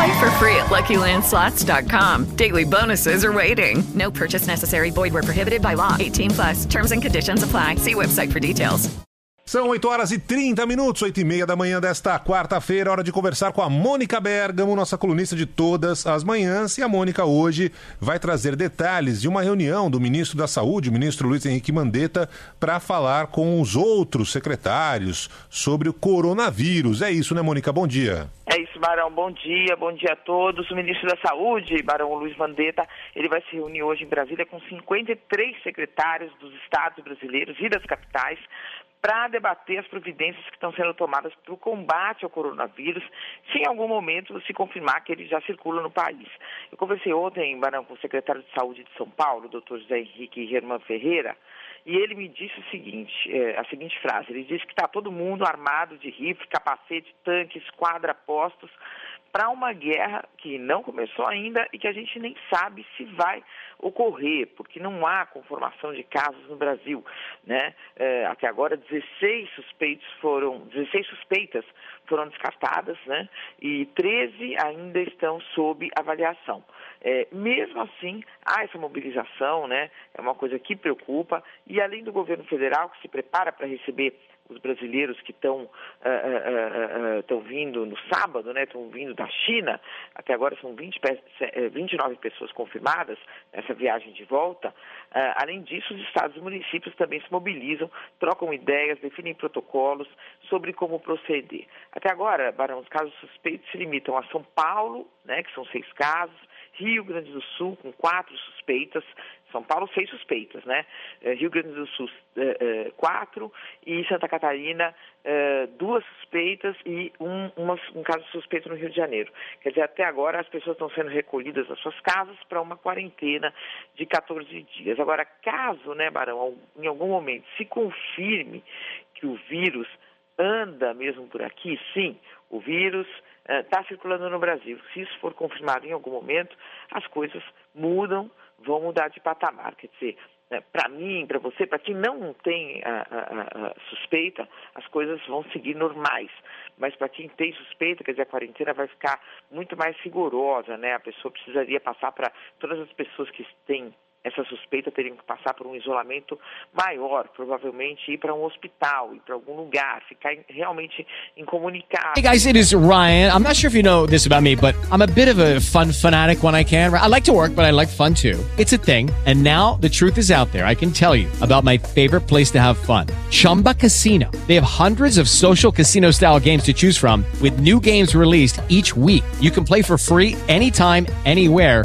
Play for free at LuckyLandSlots.com. Daily bonuses are waiting. No purchase necessary. Void where prohibited by law. 18 plus. Terms and conditions apply. See website for details. São 8 horas e 30 minutos, 8 e meia da manhã desta quarta-feira. Hora de conversar com a Mônica Bergamo, nossa colunista de todas as manhãs. E a Mônica hoje vai trazer detalhes de uma reunião do ministro da Saúde, o ministro Luiz Henrique Mandetta, para falar com os outros secretários sobre o coronavírus. É isso, né, Mônica? Bom dia. Barão. Bom dia, bom dia a todos. O ministro da Saúde, Barão Luiz Mandetta, ele vai se reunir hoje em Brasília com 53 secretários dos estados brasileiros e das capitais para debater as providências que estão sendo tomadas para o combate ao coronavírus, se em algum momento se confirmar que ele já circula no país. Eu conversei ontem, Barão, com o secretário de Saúde de São Paulo, doutor José Henrique Germán Ferreira, e ele me disse o seguinte, é, a seguinte frase, ele disse que está todo mundo armado de rifle, capacete, tanques, quadra postos, para uma guerra que não começou ainda e que a gente nem sabe se vai ocorrer, porque não há conformação de casos no Brasil. Né? É, até agora, 16 suspeitos foram, 16 suspeitas foram descartadas, né? E 13 ainda estão sob avaliação. É, mesmo assim, há essa mobilização, né? É uma coisa que preocupa. E além do governo federal, que se prepara para receber os brasileiros que estão uh, uh, uh, vindo no sábado, né, estão vindo da China, até agora são 20, 29 pessoas confirmadas nessa viagem de volta. além disso, os estados e municípios também se mobilizam, trocam ideias, definem protocolos sobre como proceder. Até agora, Barão, os casos suspeitos se limitam a São Paulo, né, que são seis casos, Rio Grande do Sul, com quatro suspeitas, São Paulo, seis suspeitas, né? Eh, Rio Grande do Sul, eh, eh, quatro, e Santa Catarina, duas suspeitas e um, uma, um caso suspeito no Rio de Janeiro. Quer dizer, até agora as pessoas estão sendo recolhidas das suas casas para uma quarentena de 14 dias. Agora, caso, né, Barão, em algum momento se confirme que o vírus anda mesmo por aqui, sim, o vírus está circulando no Brasil. Se isso for confirmado em algum momento, as coisas mudam, vão mudar de patamar. Quer dizer, né, para mim, para você, para quem não tem suspeita, as coisas vão seguir normais. Mas para quem tem suspeita, quer dizer, a quarentena vai ficar muito mais rigorosa, né? A pessoa precisaria passar para todas as pessoas que têm essa suspeita teriam que passar por um isolamento maior, provavelmente ir para um hospital, ir para algum lugar, ficar realmente incomunicado. Hey guys, it is Ryan. I'm not sure if you know this about me, but I'm a bit of a fun fanatic when I can. I like to work, but I like fun too. It's a thing. And now the truth is out there. I can tell you about my favorite place to have fun. Chumba Casino. They have hundreds of social casino style games to choose from with new games released each week. You can play for free anytime, anywhere